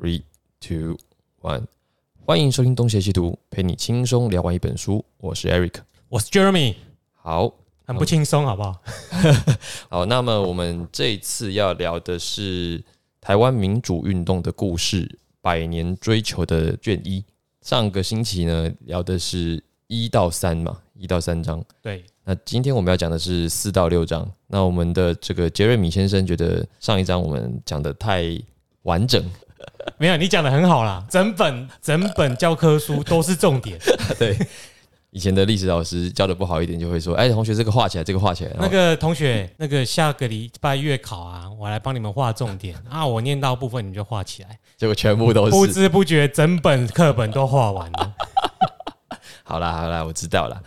Three, two, one，欢迎收听《东邪西毒》，陪你轻松聊完一本书。我是 Eric。我是 Jeremy，好很不轻松，好不好？好，那么我们这一次要聊的是台湾民主运动的故事《百年追求》的卷一。上个星期呢，聊的是一到三嘛，一到三章。对，那今天我们要讲的是四到六章。那我们的这个杰瑞米先生觉得上一章我们讲的太完整，没有你讲的很好啦，整本整本教科书都是重点。对。以前的历史老师教的不好一点，就会说：“哎，同学，这个画起来，这个画起来。”那个同学，那个下个礼拜月考啊，我来帮你们画重点啊，我念到部分你就画起来，结果全部都是不知不觉整本课本都画完了。好啦好啦，我知道了。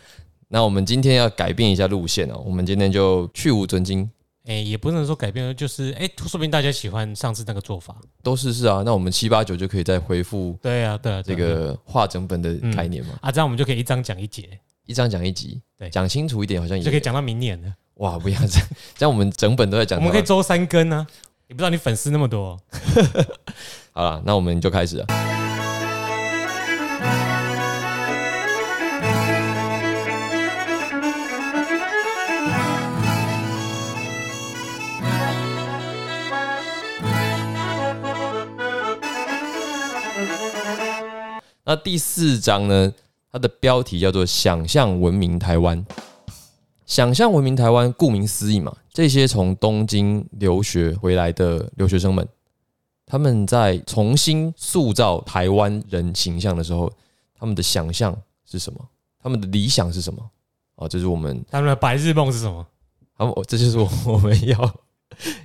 那我们今天要改变一下路线哦，我们今天就去无存精。哎，也不能说改变，就是哎，说明大家喜欢上次那个做法，都试试啊。那我们七八九就可以再恢复。对啊，对啊，这个画整本的概念嘛。啊，这样我们就可以一章讲一节，一章讲一集，对，讲清楚一点，好像也就可以讲到明年了。哇，不要这样，这样我们整本都在讲。我们可以周三更呢。你不知道你粉丝那么多。好了，那我们就开始了。那第四章呢？它的标题叫做“想象文明台湾”。想象文明台湾，顾名思义嘛，这些从东京留学回来的留学生们，他们在重新塑造台湾人形象的时候，他们的想象是什么？他们的理想是什么？啊，这是我们他们的白日梦是什么？好，这就是我们要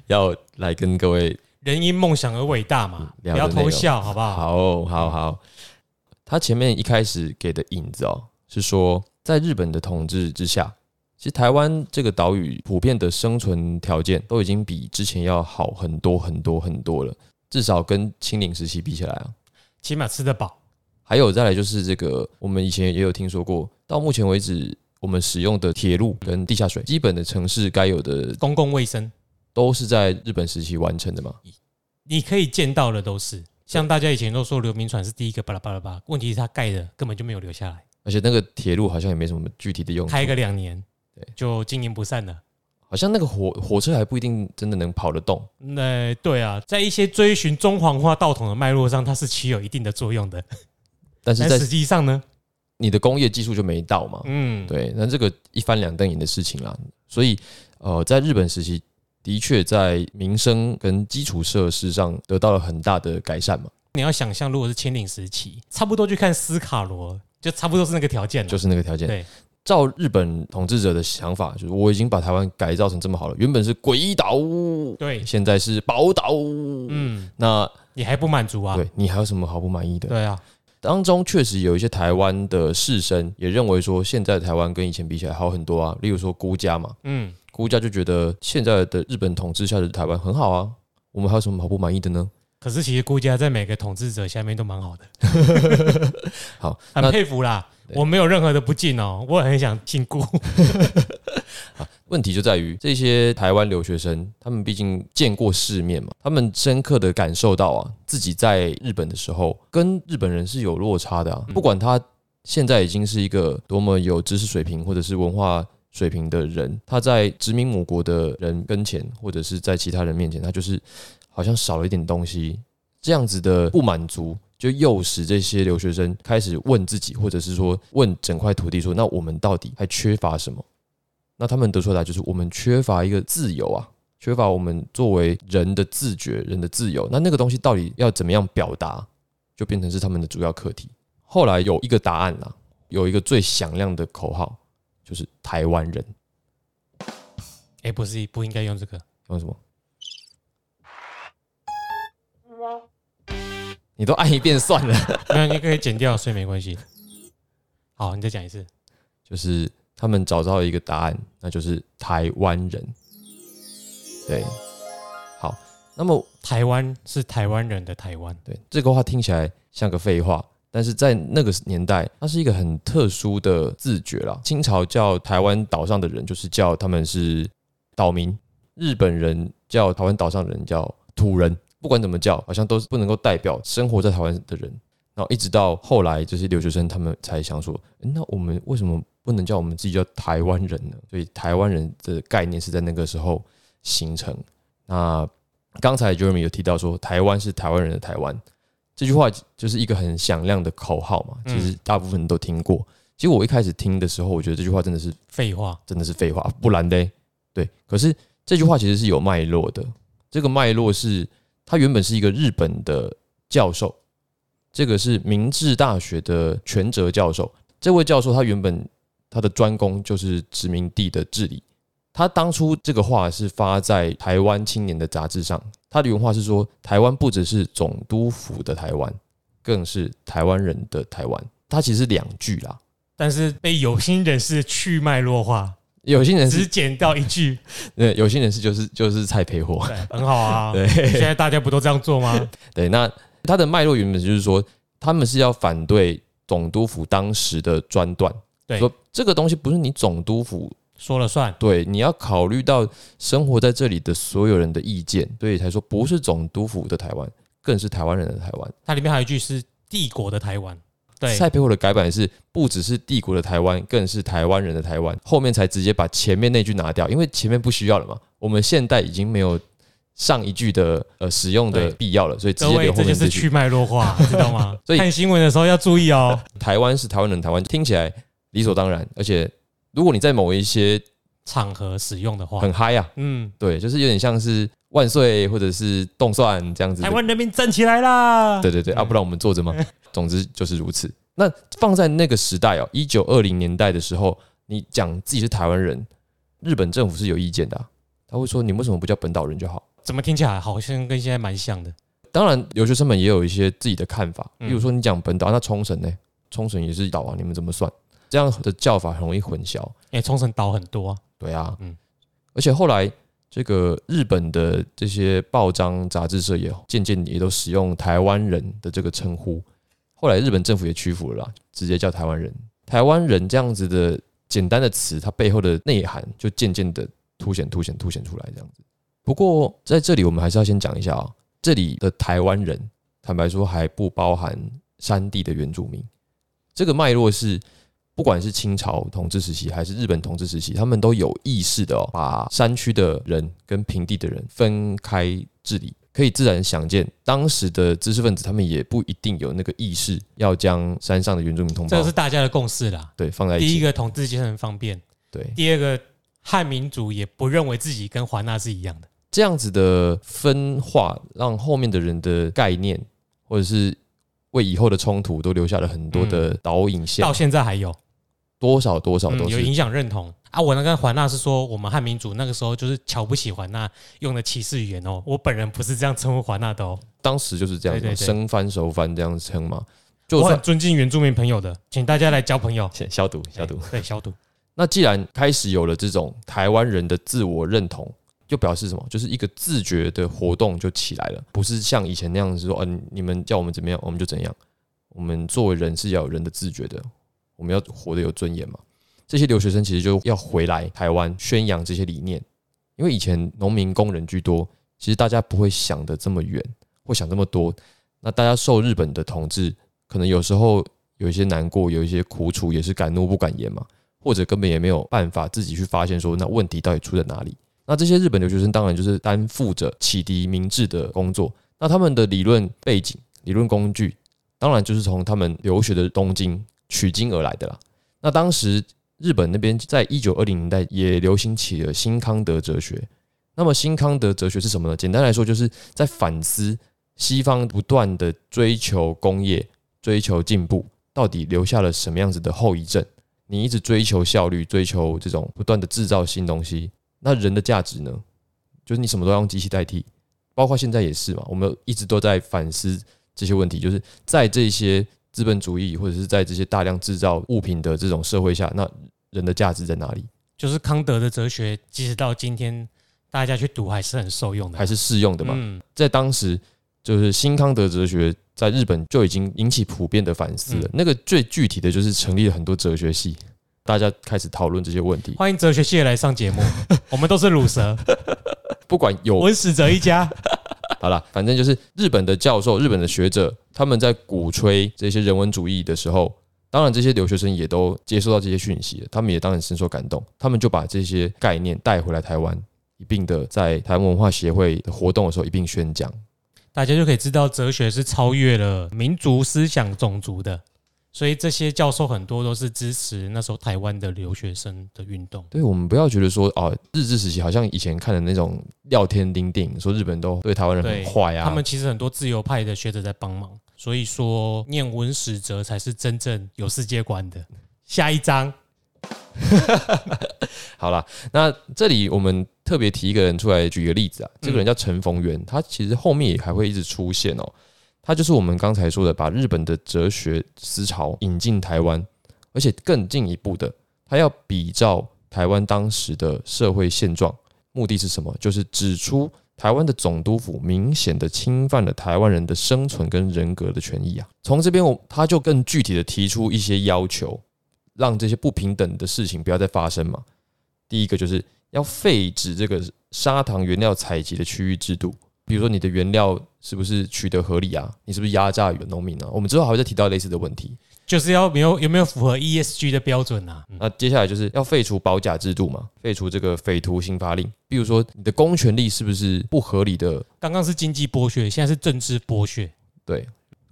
要来跟各位人因梦想而伟大嘛，不要偷笑，好不好？好，好，好。他前面一开始给的引子哦，是说在日本的统治之下，其实台湾这个岛屿普遍的生存条件都已经比之前要好很多很多很多了，至少跟清领时期比起来啊，起码吃得饱。还有再来就是这个，我们以前也有听说过，到目前为止，我们使用的铁路跟地下水，基本的城市该有的公共卫生，都是在日本时期完成的嘛？你可以见到的都是。像大家以前都说刘铭传是第一个巴拉巴拉巴，问题是他盖的根本就没有留下来，而且那个铁路好像也没什么具体的用，开个两年，对，就经营不善了。好像那个火火车还不一定真的能跑得动。那对啊，在一些追寻中黄化道统的脉络上，它是起有一定的作用的。但是在实际上呢，你的工业技术就没到嘛。嗯，对，那这个一翻两瞪眼的事情啦。所以呃，在日本时期。的确，在民生跟基础设施上得到了很大的改善嘛。你要想象，如果是清领时期，差不多去看斯卡罗，就差不多是那个条件，就是那个条件。对，照日本统治者的想法，就是我已经把台湾改造成这么好了，原本是鬼岛，对，现在是宝岛，嗯，那你还不满足啊？对你还有什么好不满意的？对啊，当中确实有一些台湾的士绅也认为说，现在台湾跟以前比起来好很多啊，例如说孤家嘛，嗯。估家就觉得现在的日本统治下的台湾很好啊，我们还有什么好不满意的呢？可是其实估家在每个统治者下面都蛮好的，好，很佩服啦。我没有任何的不敬哦，我很想进顾。问题就在于这些台湾留学生，他们毕竟见过世面嘛，他们深刻的感受到啊，自己在日本的时候跟日本人是有落差的啊。不管他现在已经是一个多么有知识水平或者是文化。水平的人，他在殖民母国的人跟前，或者是在其他人面前，他就是好像少了一点东西，这样子的不满足，就诱使这些留学生开始问自己，或者是说问整块土地，说那我们到底还缺乏什么？那他们得出来就是我们缺乏一个自由啊，缺乏我们作为人的自觉、人的自由。那那个东西到底要怎么样表达，就变成是他们的主要课题。后来有一个答案啦，有一个最响亮的口号。就是台湾人，哎，不是不应该用这个，用什么？你都按一遍算了，那你可以剪掉，所以没关系。好，你再讲一次，就是他们找到一个答案，那就是台湾人。对，好，那么台湾是台湾人的台湾，对，这个话听起来像个废话。但是在那个年代，它是一个很特殊的自觉了。清朝叫台湾岛上的人，就是叫他们是岛民；日本人叫台湾岛上的人叫土人。不管怎么叫，好像都是不能够代表生活在台湾的人。然后一直到后来，这些留学生他们才想说，那我们为什么不能叫我们自己叫台湾人呢？所以台湾人的概念是在那个时候形成。那刚才 Jeremy 有提到说，台湾是台湾人的台湾，这句话就是一个很响亮的口号嘛。其实大部分人都听过。其实我一开始听的时候，我觉得这句话真的是废话，真的是废话，不然嘞，对。可是这句话其实是有脉络的，这个脉络是他原本是一个日本的教授，这个是明治大学的全哲教授。这位教授他原本他的专攻就是殖民地的治理。他当初这个话是发在台湾青年的杂志上，他的原话是说：台湾不只是总督府的台湾，更是台湾人的台湾。他其实是两句啦。但是被有心人士去脉络化，有心人士只捡到一句，对，有心人士就是就是菜配货，很好啊。对，现在大家不都这样做吗？对，那他的脉络原本就是说，他们是要反对总督府当时的专断，对说这个东西不是你总督府说了算，对，你要考虑到生活在这里的所有人的意见，所以才说不是总督府的台湾，更是台湾人的台湾。它里面还有一句是帝国的台湾，对，蔡培火的改版是不只是帝国的台湾，更是台湾人的台湾。后面才直接把前面那句拿掉，因为前面不需要了嘛。我们现代已经没有上一句的呃使用的必要了，所以直接留后这就是去。脉络化，知道吗？所以看新闻的时候要注意哦。台湾是台湾人的台湾，听起来理所当然，而且如果你在某一些场合使用的话，很嗨啊，嗯，对，就是有点像是万岁或者是动算这样子台湾人民站起来啦！对对对，啊，不然我们坐着吗？总之就是如此。那放在那个时代哦，一九二零年代的时候，你讲自己是台湾人，日本政府是有意见的啊、他会说你为什么不叫本岛人就好？怎么听起来好像跟现在蛮像的？当然，留学生们也有一些自己的看法，嗯比如说你讲本岛，那冲绳呢？冲绳也是岛啊，你们怎么算？这样的叫法很容易混淆。因为冲绳岛很多啊，对啊，嗯而且后来这个日本的这些报章杂志社也渐渐也都使用台湾人的这个称呼。后来日本政府也屈服了啦，直接叫台湾人。台湾人这样子的简单的词，它背后的内涵就渐渐的凸显、凸显、凸显出来这样子。不过在这里，我们还是要先讲一下啊、这里的台湾人，坦白说还不包含山地的原住民。这个脉络是不管是清朝统治时期还是日本统治时期，他们都有意识的哦，把山区的人跟平地的人分开治理。可以自然想见，当时的知识分子他们也不一定有那个意识要将山上的原住民同胞这个是大家的共识啦。对放在一起。第一个统治阶层方便，对第二个汉民族也不认为自己跟华纳是一样的。这样子的分化，让后面的人的概念或者是为以后的冲突都留下了很多的导引线，到现在还有，多少多少嗯都是有影响认同啊。我那个华纳是说，我们汉民族那个时候就是瞧不起华纳用的歧视语言哦。我本人不是这样称呼华纳的哦，当时就是这样子嘛，对对对生翻熟翻这样称嘛。就我很算尊敬原住民朋友的，请大家来交朋友。先消毒消毒。对，消毒。那既然开始有了这种台湾人的自我认同，就表示什么？就是一个自觉的活动就起来了，不是像以前那样子说，嗯、你们叫我们怎么样，我们就怎样。我们作为人是要有人的自觉的，我们要活得有尊严嘛。这些留学生其实就要回来台湾宣扬这些理念，因为以前农民工人居多，其实大家不会想得这么远，会想这么多。那大家受日本的统治，可能有时候有一些难过，有一些苦楚，也是敢怒不敢言嘛。或者根本也没有办法自己去发现说那问题到底出在哪里。那这些日本留学生当然就是担负着启迪明智的工作。那他们的理论背景、理论工具，当然就是从他们留学的东京取经而来的啦。那当时日本那边在一九二零年代也流行起了新康德哲学。那么新康德哲学是什么呢？简单来说，就是在反思西方不断的追求工业、追求进步，到底留下了什么样子的后遗症。你一直追求效率，追求这种不断的制造新东西，那人的价值呢？就是你什么都要用机器代替，包括现在也是嘛。我们一直都在反思这些问题，就是在这些资本主义或者是在这些大量制造物品的这种社会下，那人的价值在哪里？就是康德的哲学，即使到今天大家去读还是很受用的，还是适用的嘛？嗯，在当时，就是新康德哲学在日本就已经引起普遍的反思了。嗯那个最具体的就是成立了很多哲学系，大家开始讨论这些问题。欢迎哲学系来上节目，我们都是乳蛇，不管有文史哲一家。好了，反正就是日本的教授、日本的学者，他们在鼓吹这些人文主义的时候，当然这些留学生也都接收到这些讯息，他们也当然深受感动，他们就把这些概念带回来台湾，一并的在台湾文化协会活动的时候一并宣讲。大家就可以知道哲学是超越了民族思想、种族的。所以这些教授很多都是支持那时候台湾的留学生的运动。对我们不要觉得说哦，日治时期好像以前看的那种廖天丁电影，说日本人都对台湾人很坏啊。他们其实很多自由派的学者在帮忙，所以说念文史哲才是真正有世界观的。下一章，好了，那这里我们特别提一个人出来举一个例子啊，这个人叫陈逢源，他其实后面也还会一直出现哦。他就是我们刚才说的，把日本的哲学思潮引进台湾，而且更进一步的，他要比照台湾当时的社会现状，目的是什么？就是指出台湾的总督府明显的侵犯了台湾人的生存跟人格的权益啊。从这边，我他就更具体的提出一些要求，让这些不平等的事情不要再发生嘛。第一个就是要废止这个砂糖原料采集的区域制度。比如说你的原料是不是取得合理啊？你是不是压榨农民啊？我们之后还会再提到类似的问题，就是要没有有没有符合 ESG 的标准啊？那接下来就是要废除保甲制度嘛，废除这个匪徒刑罚令。比如说你的公权力是不是不合理的？刚刚是经济剥削，现在是政治剥削。对，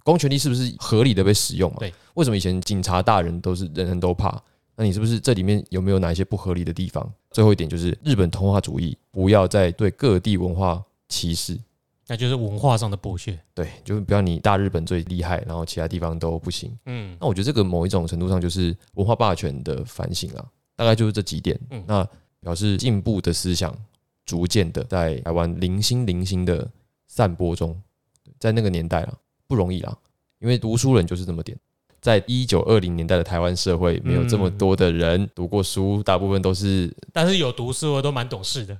公权力是不是合理的被使用嘛？对，为什么以前警察大人都是人人都怕？那你是不是这里面有没有哪一些不合理的地方？最后一点就是日本同化主义，不要再对各地文化歧视。那就是文化上的剥削，对，就是不要你大日本最厉害，然后其他地方都不行。嗯，那我觉得这个某一种程度上就是文化霸权的反省啊，大概就是这几点。嗯，那表示进步的思想逐渐的在台湾零星零星的散播中，在那个年代啊不容易啊，因为读书人就是这么点。在一九二零年代的台湾社会，没有这么多的人读过书，大部分都是，但是有读书的都蛮懂事的。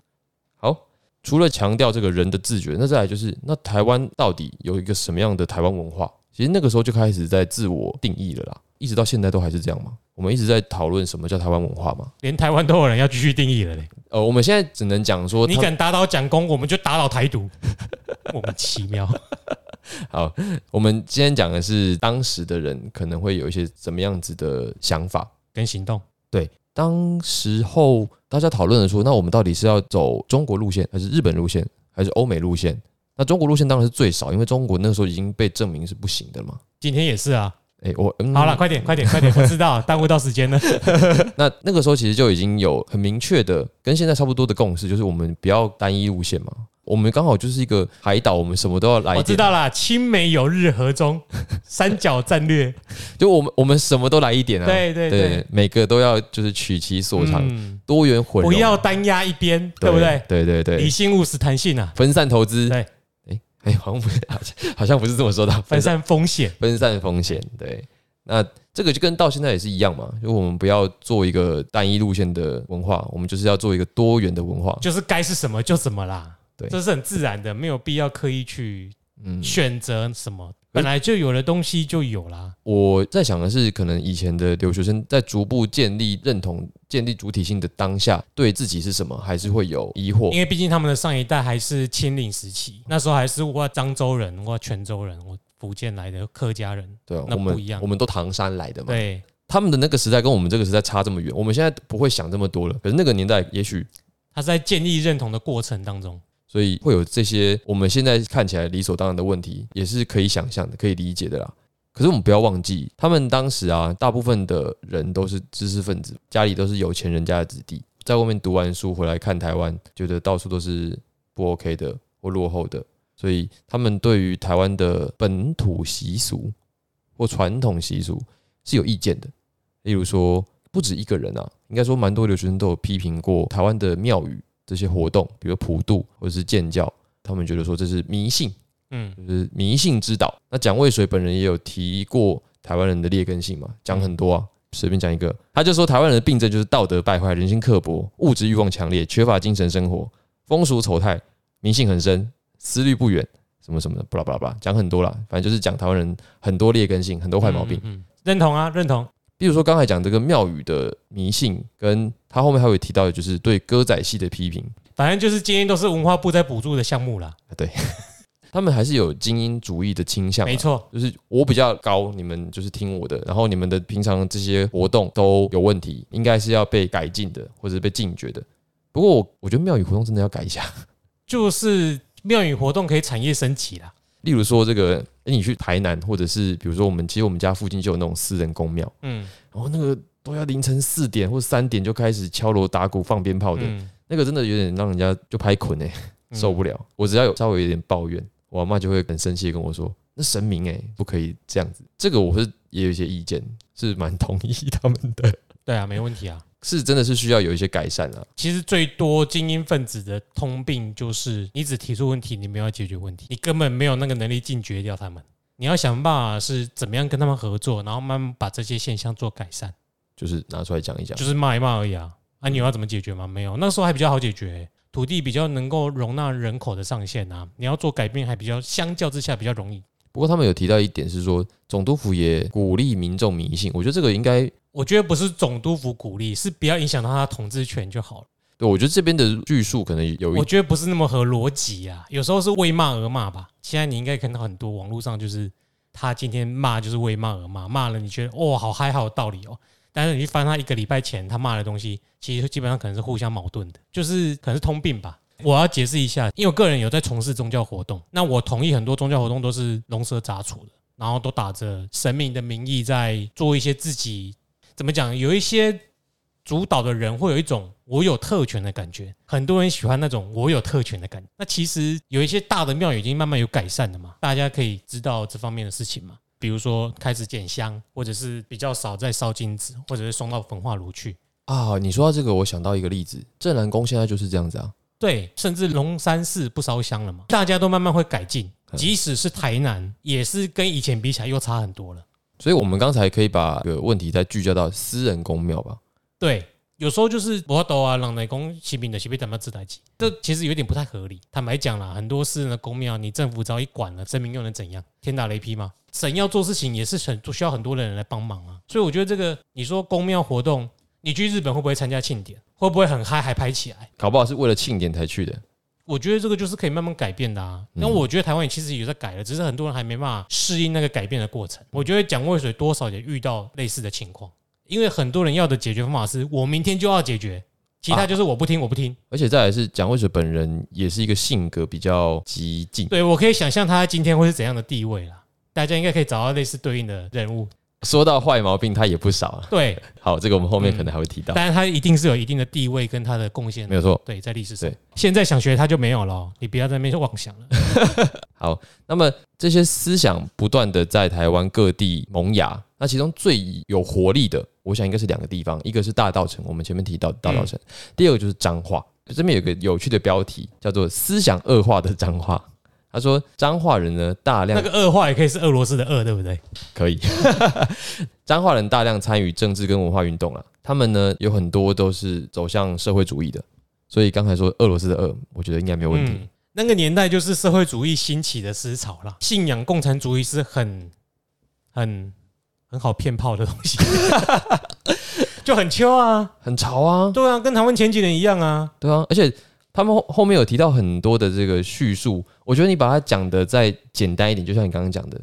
好。除了强调这个人的自觉，那再来就是，那台湾到底有一个什么样的台湾文化？其实那个时候就开始在自我定义了啦，一直到现在都还是这样吗？我们一直在讨论什么叫台湾文化吗？连台湾都有人要继续定义了嘞。呃，我们现在只能讲说，你敢打倒蒋公，我们就打倒台独，莫名其妙。好，我们今天讲的是当时的人可能会有一些怎么样子的想法跟行动，对。当时候大家讨论的说，那我们到底是要走中国路线，还是日本路线，还是欧美路线？那中国路线当然是最少，因为中国那时候已经被证明是不行的嘛。今天也是啊。哎，我好了，快点，快点，快点，我知道，耽误到时间了。那那个时候其实就已经有很明确的，跟现在差不多的共识，就是我们不要单一路线嘛。我们刚好就是一个海岛，我们什么都要来。我知道啦，青美有日和中三角战略，就我们我们什么都来一点啊。对对对，每个都要就是取其所长，多元混。不要单压一边，对不对？对对对，理性务实弹性啊，分散投资。对，哎哎，好像不是，好像不是这么说的。分散风险，分散风险。对，那这个就跟到现在也是一样嘛，就我们不要做一个单一路线的文化，我们就是要做一个多元的文化，就是该是什么就怎么啦。对，这是很自然的，没有必要刻意去选择什么，本来就有的东西就有啦。我在想的是，可能以前的留学生在逐步建立认同、建立主体性的当下，对自己是什么还是会有疑惑，因为毕竟他们的上一代还是清领时期，那时候还是我漳州人、我泉州人、我福建来的客家人，对，那不一样，我们都唐山来的嘛。对，他们的那个时代跟我们这个时代差这么远，我们现在不会想这么多了。可是那个年代，也许他在建立认同的过程当中。所以会有这些我们现在看起来理所当然的问题，也是可以想象的、可以理解的啦。可是我们不要忘记，他们当时啊，大部分的人都是知识分子，家里都是有钱人家的子弟，在外面读完书回来看台湾，觉得到处都是不 OK 的或落后的，所以他们对于台湾的本土习俗或传统习俗是有意见的。例如说，不止一个人啊，应该说蛮多留学生都有批评过台湾的庙宇。这些活动，比如普渡或者是建教，他们觉得说这是迷信，嗯，就是迷信之岛。那蒋渭水本人也有提过台湾人的劣根性嘛，讲很多啊，随便讲一个，他就说台湾人的病症就是道德败坏、人心刻薄、物质欲望强烈、缺乏精神生活、风俗丑态、迷信很深、思虑不远，什么什么的，巴拉巴拉巴拉，讲很多啦，反正就是讲台湾人很多劣根性、很多坏毛病。嗯认同啊，认同。比如说刚才讲这个庙宇的迷信，跟他后面还会提到的就是对歌仔戏的批评。反正就是今天都是文化部在补助的项目啦。对，他们还是有精英主义的倾向啊，没错，就是我比较高，你们就是听我的，然后你们的平常这些活动都有问题，应该是要被改进的，或者是被禁绝的。不过我我觉得庙宇活动真的要改一下，就是庙宇活动可以产业升级啦。例如说这个，诶你去台南，或者是比如说我们其实我们家附近就有那种私人公庙，嗯然后那个都要凌晨四点或三点就开始敲锣打鼓放鞭炮的，嗯，那个真的有点让人家就拍捆哎、嗯受不了。我只要有稍微有点抱怨，我阿妈就会很生气地跟我说：“那神明哎、不可以这样子。”这个我是也有一些意见，是蛮同意他们的，对啊，没问题啊。是真的是需要有一些改善啊。其实最多精英分子的通病就是，你只提出问题，你没有要解决问题，你根本没有那个能力禁绝掉他们。你要想办法是怎么样跟他们合作，然后慢慢把这些现象做改善，就是拿出来讲一讲。就是骂一骂而已啊。啊，你有要怎么解决吗？没有，那时候还比较好解决、土地比较能够容纳人口的上限啊。你要做改变，还比较相较之下比较容易。不过他们有提到一点是说，总督府也鼓励民众迷信，我觉得这个应该，我觉得不是总督府鼓励，是不要影响到他的统治权就好了。对我觉得这边的叙述可能有一我觉得不是那么合逻辑啊，有时候是为骂而骂吧。现在你应该看到很多网络上就是他今天骂就是为骂而骂，骂了你觉得哦好嗨好有道理哦，但是你去翻他一个礼拜前他骂的东西，其实基本上可能是互相矛盾的，就是可能是通病吧。我要解释一下，因为我个人有在从事宗教活动，那我同意很多宗教活动都是龙蛇杂处的，然后都打着神明的名义在做一些自己怎么讲，有一些主导的人会有一种我有特权的感觉，很多人喜欢那种我有特权的感觉。那其实有一些大的庙已经慢慢有改善了嘛，大家可以知道这方面的事情嘛。比如说开始减香，或者是比较少在烧金纸，或者是送到焚化炉去。啊。你说到这个，我想到一个例子，镇南宫现在就是这样子啊。对，甚至龙山寺不烧香了嘛，大家都慢慢会改进。即使是台南，也是跟以前比起来又差很多了。所以我们刚才可以把这个问题再聚焦到私人公庙吧。对，有时候就是我抖啊，让内公骑兵的骑兵怎么自代机，这其实有点不太合理。坦白讲啦，很多私人的公庙，你政府只要一管了，神明又能怎样？天打雷劈吗？神要做事情也是很需要很多的人来帮忙啊。所以我觉得这个，你说公庙活动，你去日本会不会参加庆典？会不会很嗨还拍起来？搞不好是为了庆典才去的。我觉得这个就是可以慢慢改变的啊。那我觉得台湾也其实也在改了，只是很多人还没办法适应那个改变的过程。我觉得蒋渭水多少也遇到类似的情况，因为很多人要的解决方法是我明天就要解决，其他就是我不听我不听。而且再来是蒋渭水本人也是一个性格比较激进，对我可以想象他今天会是怎样的地位啦。大家应该可以找到类似对应的人物。说到坏毛病他也不少啊。对，好，这个我们后面可能还会提到。但是他一定是有一定的地位跟他的贡献没。有错。对，在历史上对，现在想学他就没有了哦，你不要在那边妄想了。好，那么这些思想不断的在台湾各地萌芽，那其中最有活力的，我想应该是两个地方，一个是大道城，我们前面提到的大道城，第二个就是彰化。这边有个有趣的标题，叫做“思想恶化的彰化”。他说，彰化人呢大量那个恶化也可以是俄罗斯的恶，对不对？可以，彰化人大量参与政治跟文化运动了，他们呢有很多都是走向社会主义的，所以刚才说俄罗斯的恶，我觉得应该没有问题。嗯那个年代就是社会主义兴起的思潮啦，信仰共产主义是很很很好骗炮的东西，就很秋啊，很潮啊，对啊，跟台湾前几年一样啊，对啊，而且他们后后面有提到很多的这个叙述，我觉得你把它讲的再简单一点，就像你刚刚讲的，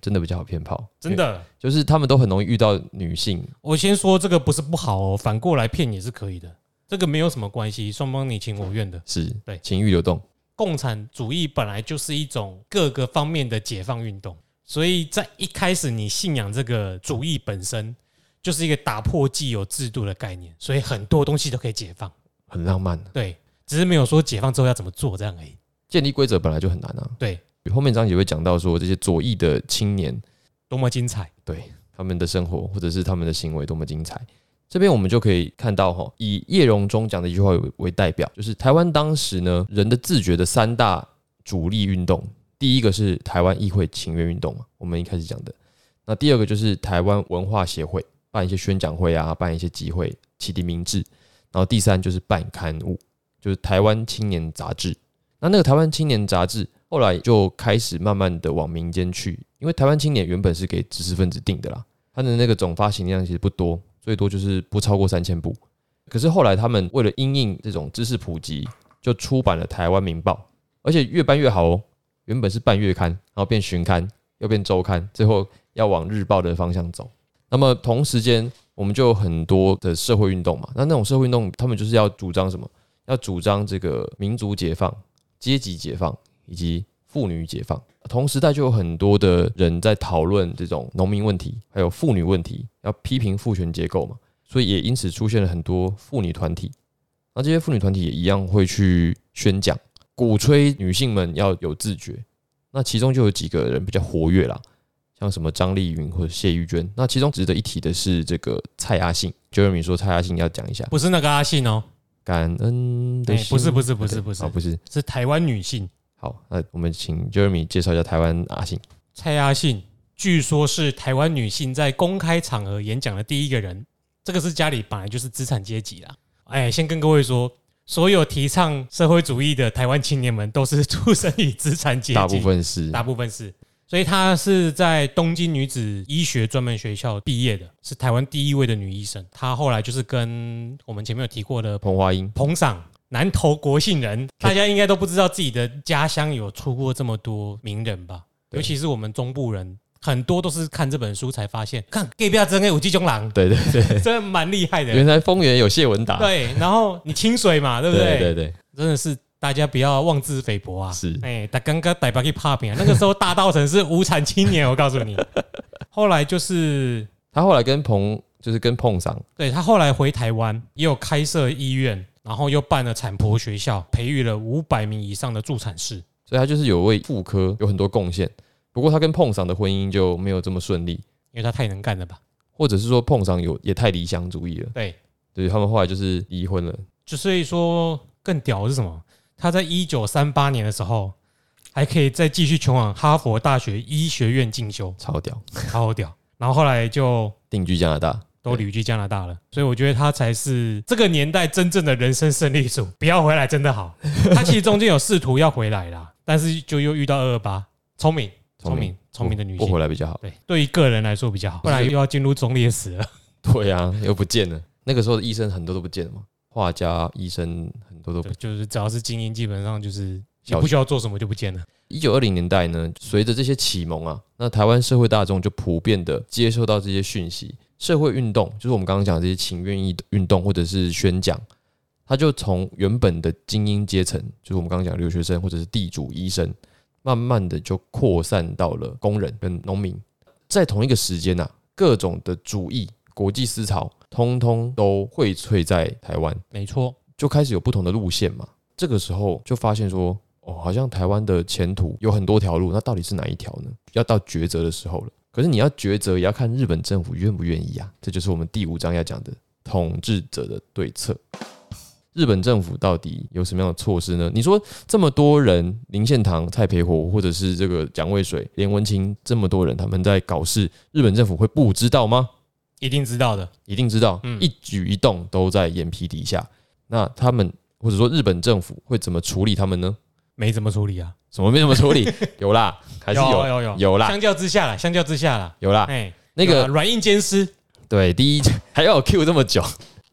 真的比较好骗炮，真的。就是他们都很容易遇到女性，我先说这个不是不好哦，反过来骗也是可以的，这个没有什么关系，双方你情我愿的。是对情欲流动，共产主义本来就是一种各个方面的解放运动，所以在一开始你信仰这个主义本身就是一个打破既有制度的概念，所以很多东西都可以解放。很浪漫。对，只是没有说解放之后要怎么做这样而已。建立规则本来就很难啊。对，后面章节会讲到说这些左翼的青年，多么精彩！对他们的生活或者是他们的行为多么精彩。这边我们就可以看到哈，以叶荣中讲的一句话为为代表，就是台湾当时呢人的自觉的三大主力运动，第一个是台湾议会请愿运动嘛，我们一开始讲的。那第二个就是台湾文化协会办一些宣讲会啊，办一些集会，启迪民智。然后第三就是办刊物，就是台湾青年杂志。那那个台湾青年杂志后来就开始慢慢的往民间去，因为台湾青年原本是给知识分子定的啦，它的那个总发行量其实不多，最多就是不超过三千部。可是后来他们为了因应这种知识普及，就出版了《台湾民报》，而且越办越好哦。原本是半月刊，然后变旬刊，又变周刊，最后要往日报的方向走。那么同时间，我们就有很多的社会运动嘛。那那种社会运动，他们就是要主张什么？要主张这个民族解放、阶级解放以及妇女解放。同时代就有很多的人在讨论这种农民问题，还有妇女问题，要批评父权结构嘛。所以也因此出现了很多妇女团体。那这些妇女团体也一样会去宣讲、鼓吹女性们要有自觉。那其中就有几个人比较活跃啦，像什么张丽云或者谢玉娟。那其中值得一提的是这个蔡阿信，Jeremy 说蔡阿信要讲一下不是那个阿信哦，感恩不是不是不是不是哦，不是是台湾女性好。那我们请 Jeremy 介绍一下台湾阿信。蔡阿信，据说是台湾女性在公开场合演讲的第一个人。这个是家里本来就是资产阶级啦。哎，先跟各位说，所有提倡社会主义的台湾青年们都是出生于资产阶级，大部分是大部分是。所以她是在东京女子医学专门学校毕业的，是台湾第一位的女医生。她后来就是跟我们前面有提过的彭华英，彭赏南投国姓人，大家应该都不知道自己的家乡有出过这么多名人吧？尤其是我们中部人，很多都是看这本书才发现，看 gay 不要真 A 五 G 中郎，对对对，真的蛮厉害的。原来丰原有谢文达，对，然后你清水嘛，对不对？对对对，真的是大家不要妄自菲薄啊！是哎，他刚刚逮把去拍片，那个时候大稻城是无产青年，我告诉你。后来就是，他后来跟彭就是跟碰上，对他后来回台湾，也有开设医院，然后又办了产婆学校，培育了五百名以上的助产士。所以他就是有为妇科有很多贡献。不过他跟碰上的婚姻就没有这么顺利，因为他太能干了吧？或者是说碰上有也太理想主义了，对，对他们后来就是离婚了。就所以说更屌是什么？他在一九三八年的时候，还可以再继续前往哈佛大学医学院进修，超屌，超屌。然后后来就定居加拿大，都旅居加拿大了，所以我觉得他才是这个年代真正的人生胜利组。不要回来真的好。他其实中间有试图要回来啦，但是就又遇到二二八，聪明，聪明，聪明的女性不性。回来比较好。对，对于个人来说比较好，不然又要进入忠烈祠了。对啊，又不见了。那个时候的医生很多都不见了嘛，画家、医生很多都不，就是只要是精英，基本上就是也不需要做什么就不见了。一九二零年代呢，随着这些启蒙啊，那台湾社会大众就普遍的接受到这些讯息，社会运动就是我们刚刚讲的这些请愿意运动或者是宣讲，它就从原本的精英阶层，就是我们刚刚讲的留学生或者是地主、医生，慢慢的就扩散到了工人跟农民，在同一个时间呐、啊，各种的主义、国际思潮，通通都荟萃在台湾。没错，就开始有不同的路线嘛。这个时候就发现说，哦，好像台湾的前途有很多条路，那到底是哪一条呢？要到抉择的时候了。可是你要抉择，也要看日本政府愿不愿意啊。这就是我们第五章要讲的统治者的对策。日本政府到底有什么样的措施呢？你说这么多人，林献堂、蔡培火，或者是这个蒋渭水、连文清，这么多人他们在搞事，日本政府会不知道吗？一定知道的。一定知道，嗯一举一动都在眼皮底下。那他们或者说日本政府会怎么处理他们呢？没怎么处理啊？什么没怎么处理？有啦，还是有有有有啦相较之下啦，相较之下啦，有啦。哎，那个软硬兼施，对，第一还要有 Q 这么久，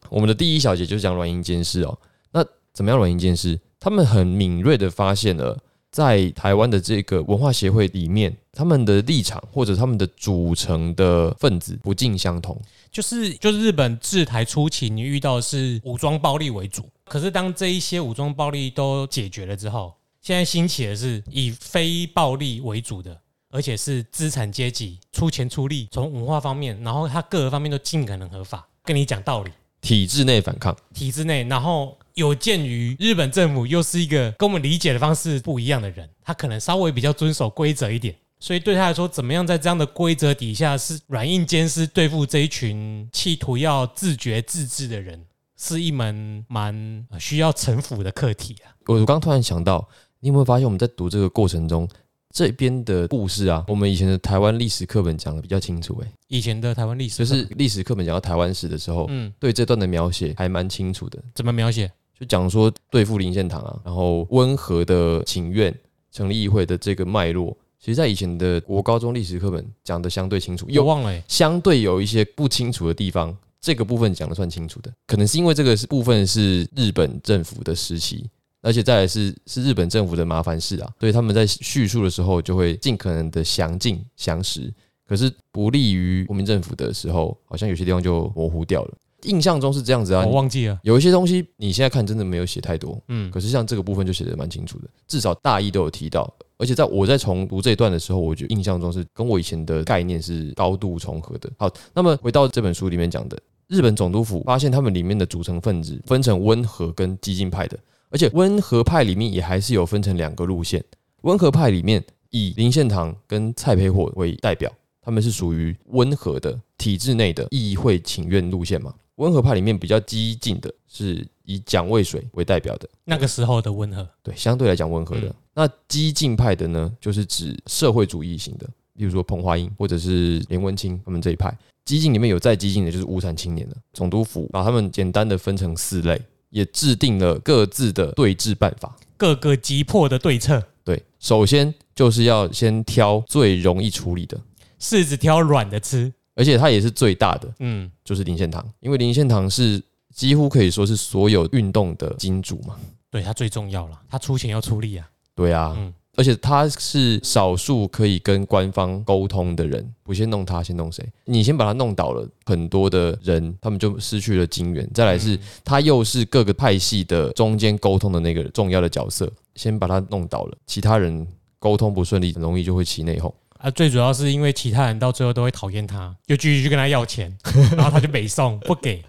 我们的第一小节就是讲软硬兼施哦。那怎么样软硬兼施？他们很敏锐的发现了，在台湾的这个文化协会里面，他们的立场或者他们的组成的分子不尽相同。就是就是日本制台初期，你遇到的是武装暴力为主，可是当这一些武装暴力都解决了之后，现在兴起的是以非暴力为主的，而且是资产阶级出钱出力，从文化方面，然后他各个方面都尽可能合法，跟你讲道理，体制内反抗，体制内，然后有鉴于日本政府又是一个跟我们理解的方式不一样的人，他可能稍微比较遵守规则一点。所以对他来说，怎么样在这样的规则底下是软硬兼施对付这一群企图要自觉自治的人，是一门蛮呃需要城府的课题啊。我我刚突然想到，你有没有发现我们在读这个过程中，这边的故事啊，我们以前的台湾历史课本讲的比较清楚、欸，以前的台湾历史就是历史课本讲到台湾史的时候，嗯，对这段的描写还蛮清楚的，怎么描写？就讲说对付林献堂啊，然后温和的请愿成立议会的这个脉络，其实在以前的国高中历史课本讲的相对清楚，我有忘了、欸，相对有一些不清楚的地方，这个部分讲的算清楚的，可能是因为这个是部分是日本政府的时期，而且再来是是日本政府的麻烦事啊，所以他们在叙述的时候就会尽可能的详尽详实，可是不利于国民政府的时候，好像有些地方就模糊掉了。印象中是这样子啊我，忘记了。有一些东西你现在看真的没有写太多，嗯，可是像这个部分就写的蛮清楚的，至少大意都有提到。而且在我在重读这一段的时候，我就印象中是跟我以前的概念是高度重合的。好，那么回到这本书里面讲的，日本总督府发现他们里面的组成分子分成温和跟激进派的，而且温和派里面也还是有分成两个路线。温和派里面以林献堂跟蔡培火为代表，他们是属于温和的体制内的议会请愿路线嘛。温和派里面比较激进的是以蒋渭水为代表的，那个时候的温和，对，相对来讲温和的。嗯那激进派的呢，就是指社会主义型的，比如说彭华英或者是连文清他们这一派。激进里面有再激进的，就是无产青年了。总督府把他们简单的分成四类，也制定了各自的对峙办法。各个急迫的对策，对，首先就是要先挑最容易处理的，柿子挑软的吃。而且它也是最大的，嗯，就是林献堂，因为林献堂是几乎可以说是所有运动的金主嘛。对他最重要了，他出钱要出力啊。对啊，嗯而且他是少数可以跟官方沟通的人，不先弄他，先弄谁？你先把他弄倒了，很多的人他们就失去了金源。再来是他又是各个派系的中间沟通的那个重要的角色，先把他弄倒了，其他人沟通不顺利，很容易就会起内讧。啊，最主要是因为其他人到最后都会讨厌他，就继续去跟他要钱，然后他就北送不给，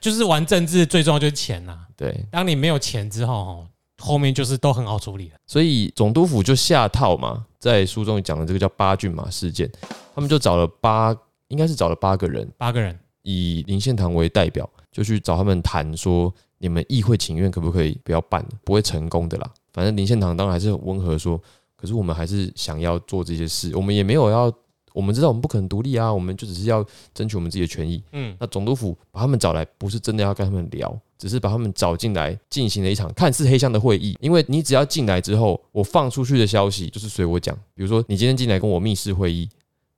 就是玩政治最重要就是钱呐、对，当你没有钱之后，哦，后面就是都很好处理了。所以总督府就下套嘛，在书中讲的这个叫八骏马事件，他们就找了八，应该是找了八个人，八个人，以林献堂为代表，就去找他们谈说，你们议会请愿可不可以不要办了，不会成功的啦。反正林献堂当然还是很温和说，可是我们还是想要做这些事，我们也没有要，我们知道我们不可能独立啊，我们就只是要争取我们自己的权益。嗯，那总督府把他们找来，不是真的要跟他们聊，只是把他们找进来进行了一场看似黑箱的会议。因为你只要进来之后，我放出去的消息就是随我讲。比如说你今天进来跟我密室会议，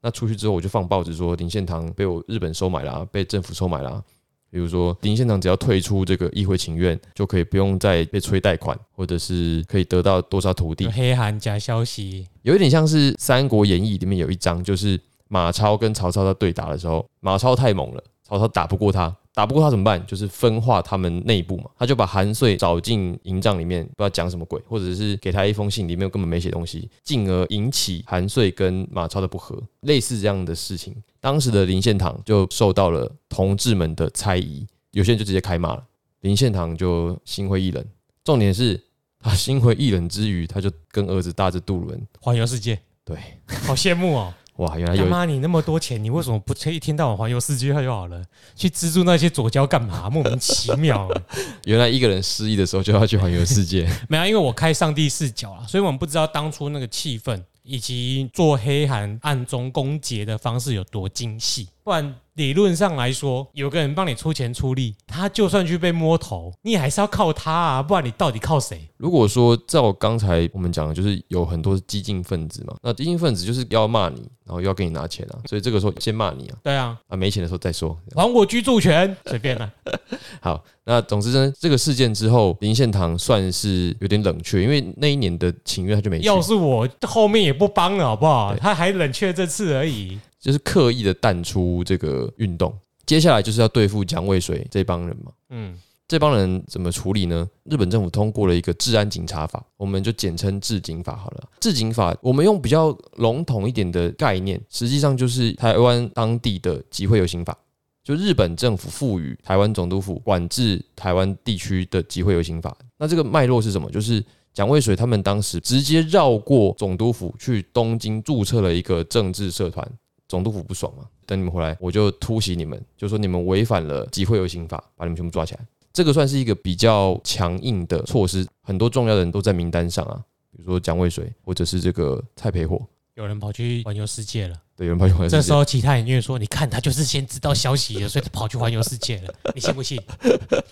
那出去之后我就放报纸说林献堂被我日本收买啦、被政府收买啦、比如说林县长只要退出这个议会请愿，就可以不用再被催贷款，或者是可以得到多少土地。黑函假消息，有一点像是《三国演义》里面有一章，就是马超跟曹操在对打的时候，马超太猛了，曹操打不过他，打不过他怎么办？就是分化他们内部嘛，他就把韩遂找进营帐里面，不知道讲什么鬼，或者是给他一封信，里面根本没写东西，进而引起韩遂跟马超的不和，类似这样的事情。当时的林献堂就受到了同志们的猜疑，有些人就直接开骂了，林献堂就心灰意冷。重点是他心灰意冷之余，他就跟儿子大着杜伦，环游世界，对，好羡慕哦！哇，原来有他妈，你那么多钱，你为什么不一天到晚环游世界就好了？去资助那些左交干嘛？莫名其妙。原来一个人失忆的时候就要去环游世界，没有，因为我开上帝视角了，所以我们不知道当初那个气氛以及做黑函暗中攻讦的方式有多精细。不然理论上来说，有个人帮你出钱出力，他就算去被摸头，你也还是要靠他啊，不然你到底靠谁？如果说照刚才我们讲的，就是有很多激进分子嘛，那激进分子就是要骂你，然后又要给你拿钱啊，所以这个时候先骂你啊，对啊，啊没钱的时候再说。还我居住权，随便啦。好，那总之呢，这个事件之后，林献堂算是有点冷却，因为那一年的情愿他就没去，要是我后面也不帮了，好不好？他还冷却这次而已。就是刻意的淡出这个运动。接下来就是要对付蒋渭水这帮人嘛。嗯，这帮人怎么处理呢？日本政府通过了一个治安警察法，我们就简称治警法好了。治警法，我们用比较笼统一点的概念，实际上就是台湾当地的集会游行法。就日本政府赋予台湾总督府管制台湾地区的集会游行法。那这个脉络是什么？就是蒋渭水他们当时直接绕过总督府，去东京注册了一个政治社团。总督府不爽嘛，等你们回来，我就突袭你们，就说你们违反了集会游行法，把你们全部抓起来。这个算是一个比较强硬的措施，很多重要的人都在名单上啊，比如说蒋渭水或者是这个蔡培火，有人跑去环游世界了。对，有人跑去环游世界。这时候其他人就会说：“你看，他就是先知道消息了，所以他跑去环游世界了。你信不信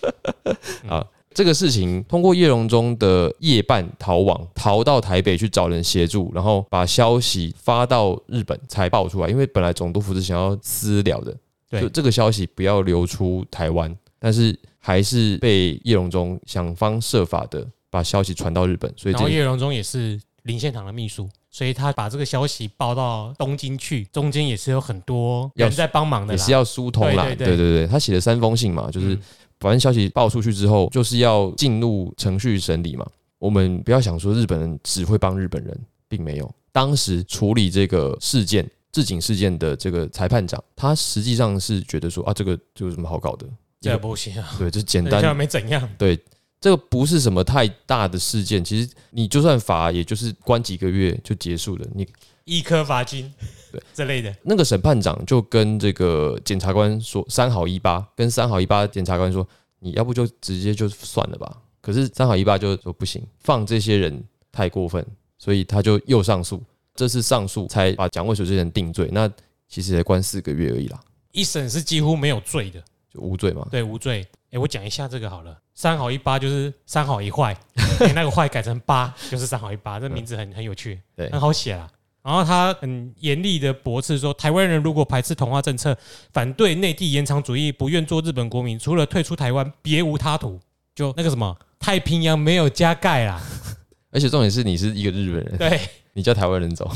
这个事情通过叶荣中的夜半逃亡，逃到台北去找人协助，然后把消息发到日本才爆出来。因为本来总督府是想要私了的，对就这个消息不要流出台湾，但是还是被叶荣中想方设法的把消息传到日本，所以然后叶荣中也是林献堂的秘书，所以他把这个消息报到东京去，中间也是有很多人在帮忙的。也是要疏通啦。对对对对对对，他写了三封信嘛，就是嗯反正消息爆出去之后，就是要进入程序审理嘛。我们不要想说日本人只会帮日本人，并没有。当时处理这个事件、置警事件的这个裁判长，他实际上是觉得说啊，这个就有什么好搞的？这不行啊，对，这简单，没怎样。对，这个不是什么太大的事件。其实你就算罚，也就是关几个月就结束了。你一颗罚金，对这类的，那个审判长就跟这个检察官说三好一八，跟三好一八检察官说，你要不就直接就算了吧。可是三好一八就说不行，放这些人太过分，所以他就又上诉。这次上诉才把蒋渭水这些人定罪，那其实才关四个月而已啦，一审是几乎没有罪的，就无罪嘛。对，无罪。哎，我讲一下这个好了，三好一八就是三好一坏，诶那个坏改成八就是三好一八，这名字很很有趣，对很好写啦。然后他很严厉的驳斥说，台湾人如果排斥同化政策，反对内地延长主义，不愿做日本国民，除了退出台湾，别无他途。就那个什么，太平洋没有加盖啦。而且重点是你是一个日本人，对，你叫台湾人走，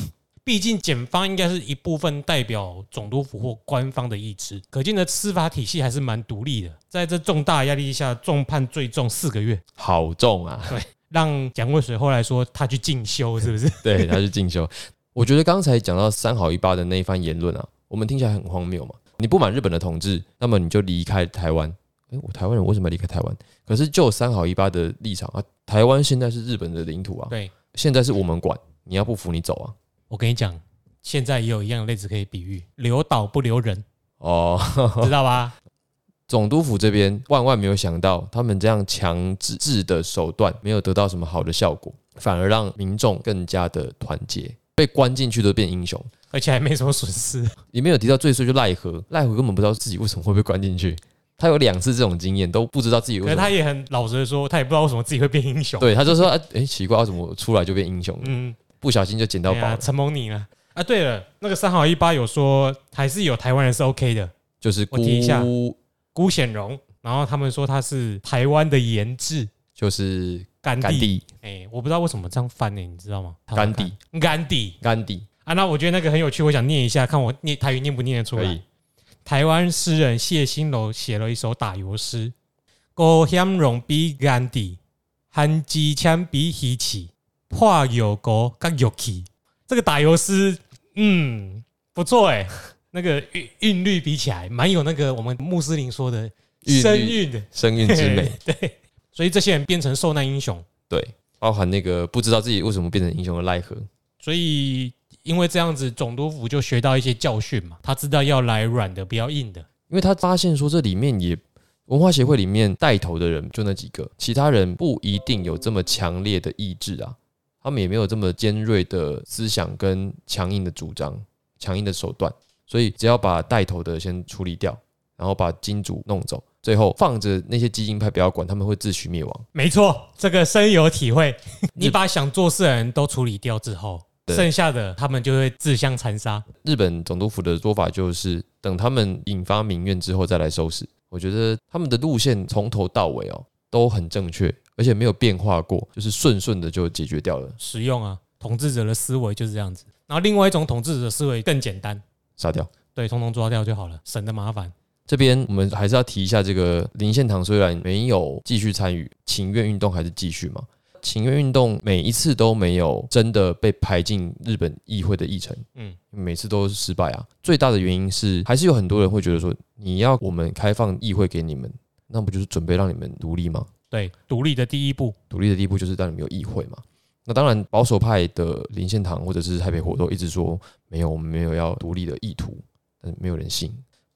毕竟检方应该是一部分代表总督府或官方的意志，可见的司法体系还是蛮独立的。在这重大压力下，重判最重四个月，好重啊！对让蒋渭水后来说他去进修，是不是？对，他去进修。我觉得刚才讲到三好一八的那一番言论啊，我们听起来很荒谬嘛。你不满日本的统治，那么你就离开台湾。诶，我台湾人为什么要离开台湾？可是就三好一八的立场啊，台湾现在是日本的领土啊，对，现在是我们管，你要不服你走啊。我跟你讲，现在也有一样的例子可以比喻：留岛不留人，哦，知道吧？总督府这边万万没有想到，他们这样强制制的手段没有得到什么好的效果，反而让民众更加的团结，被关进去都变英雄。而且还没什么损失。里面有提到最衰就奈何，奈何根本不知道自己为什么会被关进去，他有两次这种经验都不知道自己可为什么。是他也很老实的说，他也不知道为什么自己会变英雄。，对，他就说啊，哎、奇怪，为什么出来就变英雄？嗯，不小心就捡到宝承蒙你了啊。对了，那个三好一八有说，还是有台湾人是 OK 的，就是我提一下，辜显荣，然后他们说他是台湾的研制就是甘地。哎、我不知道为什么这样翻呢、你知道吗？甘地，甘地甘地啊。那我觉得那个很有趣，我想念一下，看我 念台语念不念得出来。。台湾诗人谢新楼写了一首打油诗：“高险容比甘地，含机枪比稀奇，破油锅甲油气。”这个打油诗，嗯，不错哎、那个韵韵律比起来，蛮有那个我们穆斯林说的声韵的。声韵之美，对，所以这些人变成受难英雄，对，包含那个不知道自己为什么变成英雄的奈何，所以因为这样子，总督府就学到一些教训嘛，他知道要来软的，不要硬的。因为他发现说这里面也文化协会里面带头的人就那几个，其他人不一定有这么强烈的意志啊，他们也没有这么尖锐的思想跟强硬的主张、强硬的手段，所以只要把带头的先处理掉，然后把金主弄走，最后放着那些激进派不要管，他们会自取灭亡。没错，这个深有体会。你把想做事的人都处理掉之后，对剩下的他们就会自相残杀。日本总督府的做法就是，等他们引发民怨之后再来收拾。我觉得他们的路线从头到尾哦都很正确，而且没有变化过，就是顺顺的就解决掉了，实用啊，统治者的思维就是这样子。然后另外一种统治者的思维更简单，杀掉。对，通通抓掉就好了，省得麻烦。这边我们还是要提一下，这个林献堂虽然没有继续参与请愿运动，还是继续嘛？请愿运动每一次都没有真的被排进日本议会的议程，嗯，每次都是失败啊。最大的原因是，还是有很多人会觉得说，你要我们开放议会给你们，那不就是准备让你们独立吗？对，独立的第一步，独立的第一步就是让你们有议会嘛。那当然，保守派的林献堂或者是台北活动一直说没有，我们没有要独立的意图，但是没有人信。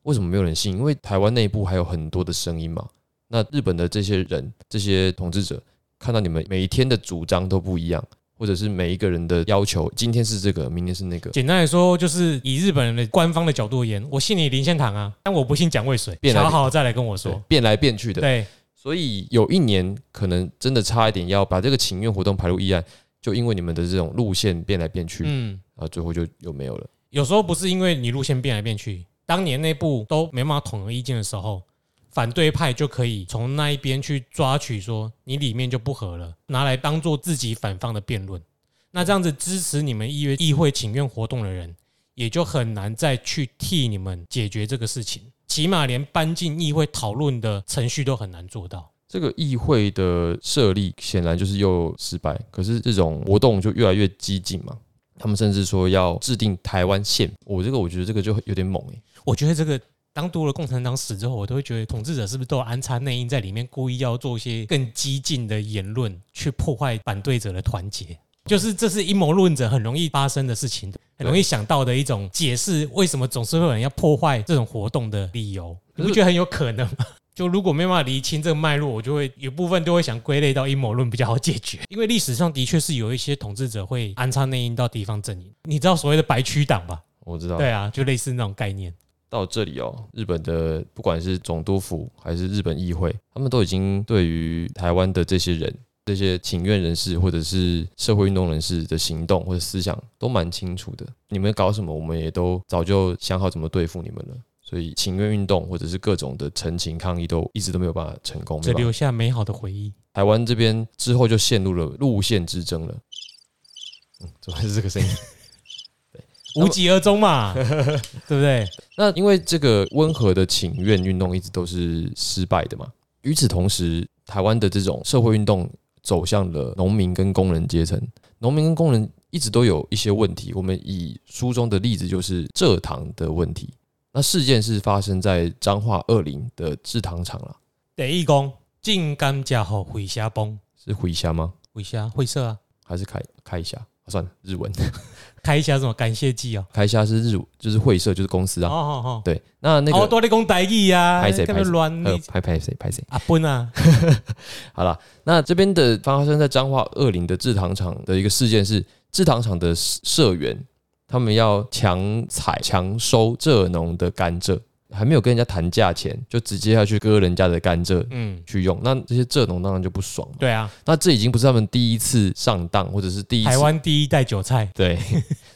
为什么没有人信？因为台湾内部还有很多的声音嘛。那日本的这些人、这些统治者看到你们每一天的主张都不一样，或者是每一个人的要求，今天是这个，明天是那个，简单来说，就是以日本人的官方的角度而言，我信你林献堂啊，但我不信蒋渭水，变来好好再来跟我说。变来变去的。对，所以有一年可能真的差一点要把这个请愿活动排入议案，就因为你们的这种路线变来变去，嗯，啊，最后就又没有了。有时候不是因为你路线变来变去，当年内部都没办法统合意见的时候，反对派就可以从那一边去抓取说你里面就不合了，拿来当做自己反方的辩论。那这样子支持你们议约议会请愿活动的人，也就很难再去替你们解决这个事情，起码连搬进议会讨论的程序都很难做到。这个议会的设立显然就是又失败，可是这种活动就越来越激进嘛。他们甚至说要制定台湾宪，我这个我觉得这个就有点猛诶、我觉得这个当多了共产党死之后，我都会觉得统治者是不是都有安插内应在里面，故意要做一些更激进的言论，去破坏反对者的团结。就是这是阴谋论者很容易发生的事情，很容易想到的一种解释，为什么总是会有人要破坏这种活动的理由？你不觉得很有可能吗？就如果没办法厘清这个脉络，我就会有部分都会想归类到阴谋论比较好解决，因为历史上的确是有一些统治者会安插内应到敌方阵营。你知道所谓的白区党吧？我知道。对啊，就类似那种概念。到这里哦，日本的不管是总督府还是日本议会，他们都已经对于台湾的这些人、这些请愿人士或者是社会运动人士的行动或者思想都蛮清楚的。你们搞什么，我们也都早就想好怎么对付你们了。所以请愿运动或者是各种的陈情抗议都一直都没有办法成功，只留下美好的回忆。台湾这边之后就陷入了路线之争了。嗯，怎么还是这个声音？无疾而终嘛，对不对？那因为这个温和的请愿运动一直都是失败的嘛。与此同时，台湾的这种社会运动走向了农民跟工人阶层，农民跟工人一直都有一些问题。我们以书中的例子就是蔗糖的问题。那事件是发生在彰化二林的制糖厂了。第一讲进甘蔗后回虾崩是回虾吗？回虾会社啊，还是开开虾？算了，日文。开一下什么感谢祭哦？开虾是日，就是会社，就是公司啊。哦哦哦，对，那那个多你讲台语啊，拍谁拍乱拍拍谁拍谁阿笨啊！好了，那这边的发生在彰化二林的制糖厂的一个事件是，制糖厂的社员他们要强采强收蔗农的甘蔗。还没有跟人家谈价钱，就直接要去割人家的甘蔗，嗯，去用。那这些蔗农当然就不爽。对啊，那这已经不是他们第一次上当，或者是第一台湾第一代韭菜。对，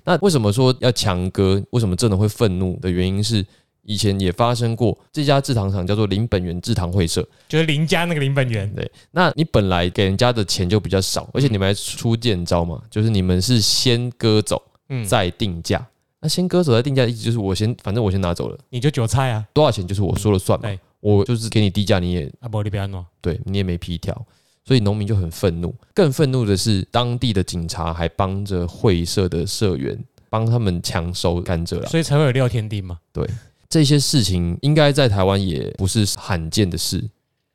那为什么说要强割？为什么蔗农会愤怒的原因是，以前也发生过。这家制糖厂叫做林本源制糖会社，就是林家那个林本源。对，那你本来给人家的钱就比较少，而且你们还出贱招嘛，就是你们是先割走，嗯，再定价。那先割走再定价，意思就是我先，反正我先拿走了，你就韭菜啊，多少钱就是我说了算嘛，我就是给你低价，你也啊不你不要弄，对你也没批条，所以农民就很愤怒。更愤怒的是，当地的警察还帮着会社的社员帮他们强收甘蔗了，所以才会有廖天丁嘛。对，这些事情应该在台湾也不是罕见的事，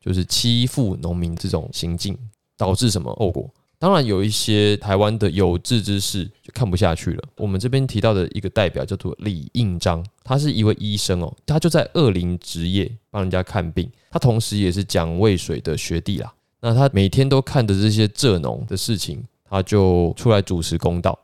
就是欺负农民这种行径导致什么后果？当然有一些台湾的有志之士就看不下去了。我们这边提到的一个代表叫做李应章，他是一位医生哦，他就在二林职业帮人家看病，他同时也是蒋渭水的学弟啦。那他每天都看着这些蔗农的事情，他就出来主持公道。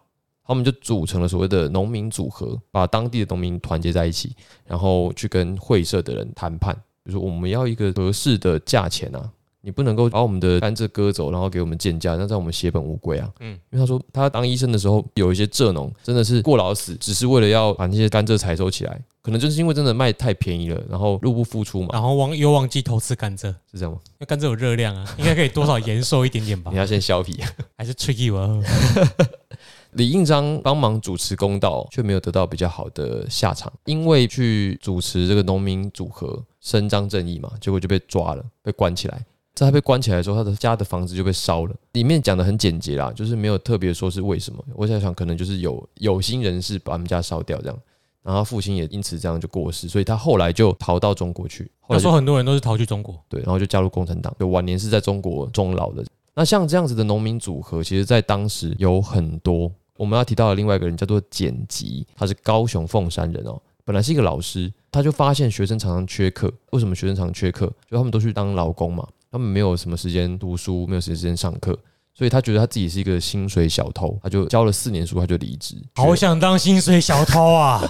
他们就组成了所谓的农民组合，把当地的农民团结在一起，然后去跟会社的人谈判，就说我们要一个合适的价钱啊。你不能够把我们的甘蔗割走，然后给我们贱价，那在我们血本无归啊。嗯，因为他说他当医生的时候，有一些蔗农真的是过劳死，只是为了要把那些甘蔗采收起来，可能就是因为真的卖太便宜了，然后入不敷出嘛。然后忘又忘记偷吃甘蔗，是这样吗？因为甘蔗有热量啊，应该可以多少延寿一点点吧？你要先削皮，还是 tricky 我？李应章帮忙主持公道，却没有得到比较好的下场，因为去主持这个农民组合伸张正义嘛，结果就被抓了，被关起来。在他被关起来的时候，他的家的房子就被烧了。里面讲的很简洁啦，就是没有特别说是为什么。我在想，可能就是有有心人士把他们家烧掉这样，然后父亲也因此这样就过世，所以他后来就逃到中国去。他说很多人都是逃去中国，对，然后就加入共产党，就晚年是在中国终老的。那像这样子的农民组合，其实在当时有很多。我们要提到的另外一个人叫做简吉，他是高雄凤山人哦，本来是一个老师，他就发现学生常常缺课。为什么学生常常缺课？就他们都去当劳工嘛。他们没有什么时间读书，没有时间上课，所以他觉得他自己是一个薪水小偷，他就教了四年书，他就离职。好想当薪水小偷啊！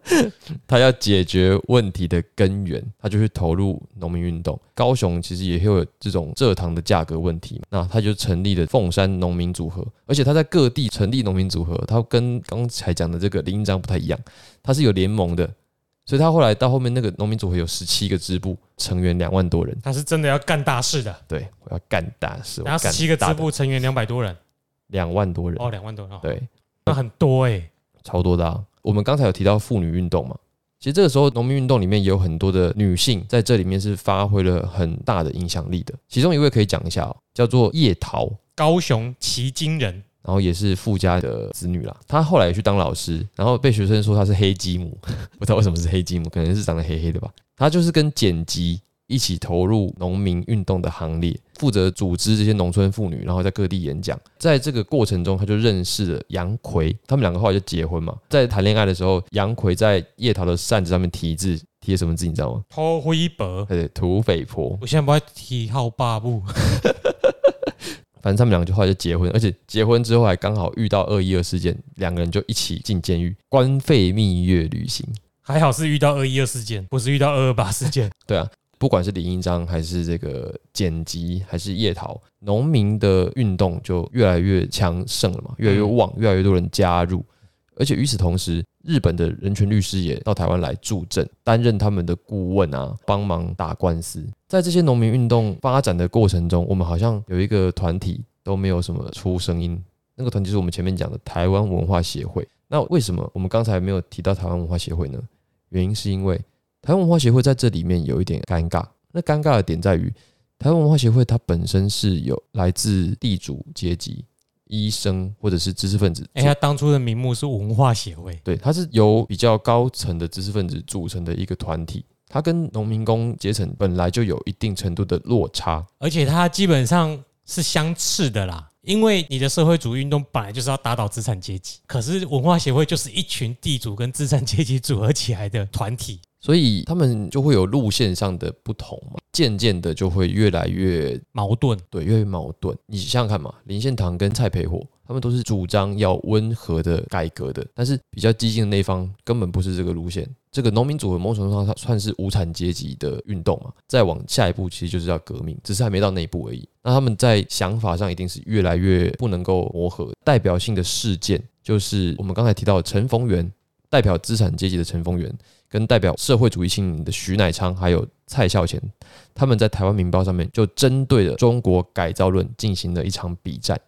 他要解决问题的根源，他就去投入农民运动。高雄其实也会有这种蔗糖的价格问题，那他就成立了凤山农民组合，而且他在各地成立农民组合，他跟刚才讲的这个林章不太一样，他是有联盟的。所以他后来到后面那个农民组合有十七个支部，成员两万多人。他是真的要干大事的。对，我要干大事。然后十七个支部成员两百多人，两万多人哦，两万多人。对，那很多哎，超多的啊。我们刚才有提到妇女运动嘛，其实这个时候农民运动里面也有很多的女性在这里面是发挥了很大的影响力的。其中一位可以讲一下哦，叫做叶桃，高雄旗津人。然后也是富家的子女啦，他后来也去当老师，然后被学生说他是黑鸡母，不知道为什么是黑鸡母，可能是长得黑黑的吧。他就是跟剪辑一起投入农民运动的行列，负责组织这些农村妇女，然后在各地演讲。在这个过程中，他就认识了杨奎，他们两个后来就结婚嘛。在谈恋爱的时候，杨奎在叶桃的扇子上面题字，贴什么字你知道吗？偷灰伯，对，土匪婆。我现在不会提号霸布。反正他们两个就后来就结婚，而且结婚之后还刚好遇到二一二事件，两个人就一起进监狱，官费蜜月旅行。还好是遇到二一二事件，不是遇到二二八事件。对啊，不管是李英章还是这个剪辑，还是叶桃，农民的运动就越来越强盛了嘛，越来越旺，越来越多人加入。而且与此同时，日本的人权律师也到台湾来助阵，担任他们的顾问啊，帮忙打官司。在这些农民运动发展的过程中，我们好像有一个团体都没有什么出声音。那个团体是我们前面讲的台湾文化协会。那为什么我们刚才没有提到台湾文化协会呢？原因是因为台湾文化协会在这里面有一点尴尬。那尴尬的点在于，台湾文化协会它本身是有来自地主阶级。医生或者是知识分子，哎，它当初的名目是文化协会，对，它是由比较高层的知识分子组成的一个团体，它跟农民工阶层本来就有一定程度的落差，而且它基本上是相斥的啦，因为你的社会主义运动本来就是要打倒资产阶级，可是文化协会就是一群地主跟资产阶级组合起来的团体。所以他们就会有路线上的不同嘛，渐渐的就会越来越矛盾，对，越来越矛盾。你想想看嘛，林献堂跟蔡培火，他们都是主张要温和的改革的，但是比较激进的那一方根本不是这个路线。这个农民组合某种程度上它算是无产阶级的运动嘛，再往下一步其实就是要革命，只是还没到那一步而已。那他们在想法上一定是越来越不能够磨合。代表性的事件就是我们刚才提到的陈逢源，代表资产阶级的陈逢源。跟代表社会主义青年的徐乃昌还有蔡孝乾，他们在台湾《民报》上面就针对了中国改造论进行了一场比战。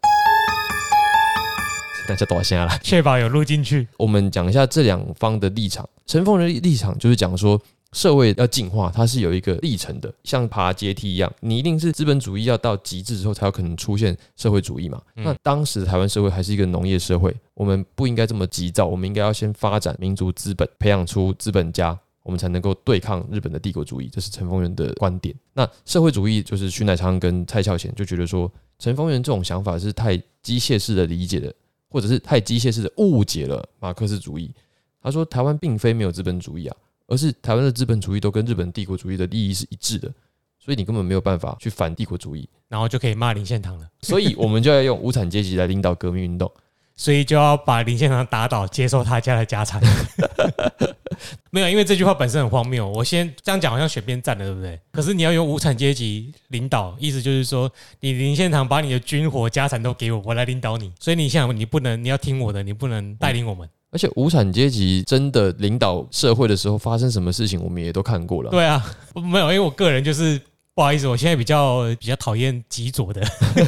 大家多下了，确保有录进去。我们讲一下这两方的立场。陈凤的立场就是讲说。社会要进化，它是有一个历程的，像爬阶梯一样。你一定是资本主义要到极致之后，才有可能出现社会主义嘛？那当时台湾社会还是一个农业社会，我们不应该这么急躁，我们应该要先发展民族资本，培养出资本家，我们才能够对抗日本的帝国主义。这是陈丰源的观点。那社会主义就是徐乃昌跟蔡孝贤就觉得说，陈丰源这种想法是太机械式的理解的，或者是太机械式的误解了马克思主义。他说，台湾并非没有资本主义啊。而是台湾的资本主义都跟日本帝国主义的利益是一致的，所以你根本没有办法去反帝国主义，然后就可以骂林献堂了。所以我们就要用无产阶级来领导革命运动，所以就要把林献堂打倒，接受他家的家产。没有，因为这句话本身很荒谬。我先这样讲，好像选边站了，对不对？可是你要用无产阶级领导，意思就是说，你林献堂把你的军火家产都给我，我来领导你。所以你想，你不能，你要听我的，你不能带领我们。而且无产阶级真的领导社会的时候发生什么事情，我们也都看过了。对啊，没有，因为我个人就是不好意思，我现在比较比较讨厌极左的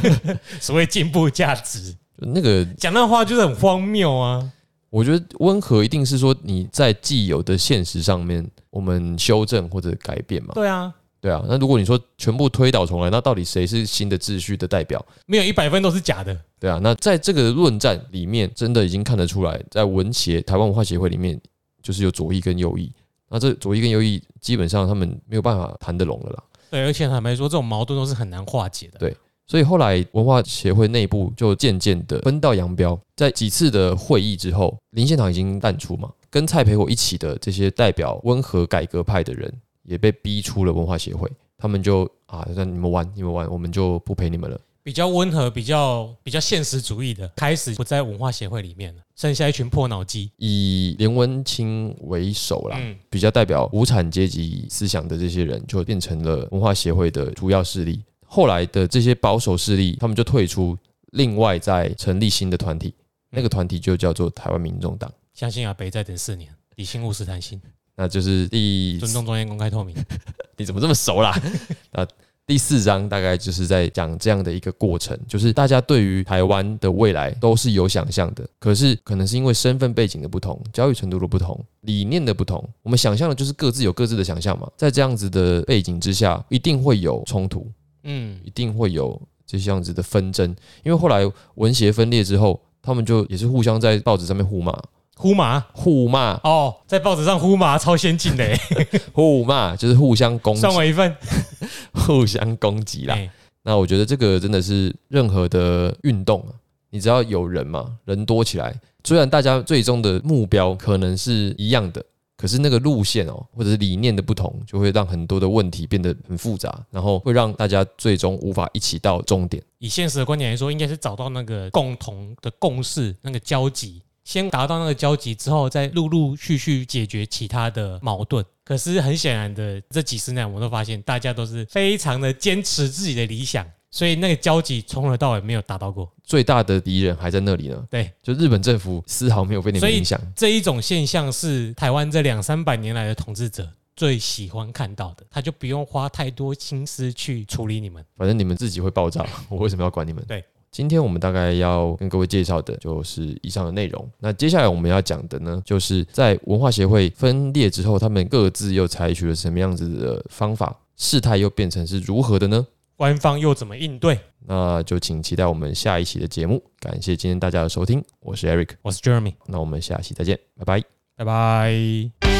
所谓进步价值。那个讲那话就是很荒谬啊！我觉得温和一定是说你在既有的现实上面，我们修正或者改变嘛。对啊。对啊，那如果你说全部推倒重来，那到底谁是新的秩序的代表？没有一百分都是假的。对啊，那在这个论战里面，真的已经看得出来，在文协台湾文化协会里面，就是有左翼跟右翼。那这左翼跟右翼基本上他们没有办法谈得拢了啦。对，而且坦白说，这种矛盾都是很难化解的。对，所以后来文化协会内部就渐渐的分道扬镳。在几次的会议之后，林献堂已经淡出嘛，跟蔡培火一起的这些代表温和改革派的人。也被逼出了文化协会，他们就啊，让你们玩，你们玩，我们就不陪你们了。比较温和、比较比较现实主义的，开始不在文化协会里面了，剩下一群破脑机，以连文清为首啦，比较代表无产阶级思想的这些人，就变成了文化协会的主要势力。后来的这些保守势力，他们就退出，另外再成立新的团体，那个团体就叫做台湾民众党。相信阿北再等四年，理性务实谈心。那就是第尊重、专业、公开、透明。你怎么这么熟啦？那第四章大概就是在讲这样的一个过程，就是大家对于台湾的未来都是有想象的，可是可能是因为身份背景的不同、教育程度的不同、理念的不同，我们想象的就是各自有各自的想象嘛。在这样子的背景之下，一定会有冲突，嗯，一定会有这样子的纷争，因为后来文协分裂之后，他们就也是互相在报纸上面互骂、互骂？互骂、哦，在报纸上互骂超先进的。欸，互骂，就是互相攻击。算、我一份。互相攻击啦。哎。那我觉得这个真的是任何的运动啊，你只要有人嘛，人多起来，虽然大家最终的目标可能是一样的，可是那个路线哦，或者是理念的不同，就会让很多的问题变得很复杂，然后会让大家最终无法一起到终点。以现实的观点来说，应该是找到那个共同的共识，那个交集，先达到那个交集之后，再陆陆续续解决其他的矛盾。可是很显然的，这几十年我们都发现，大家都是非常的坚持自己的理想，所以那个交集从头到尾没有达到过。最大的敌人还在那里呢，对，就日本政府丝毫没有被你们影响。这一种现象是台湾这两三百年来的统治者最喜欢看到的，他就不用花太多心思去处理你们。反正你们自己会爆炸，我为什么要管你们？对，今天我们大概要跟各位介绍的就是以上的内容。那接下来我们要讲的呢，就是在文化协会分裂之后，他们各自又采取了什么样子的方法，事态又变成是如何的呢？官方又怎么应对？那就请期待我们下一期的节目。感谢今天大家的收听，我是 Eric，我是 Jeremy，那我们下期再见，拜拜。拜拜。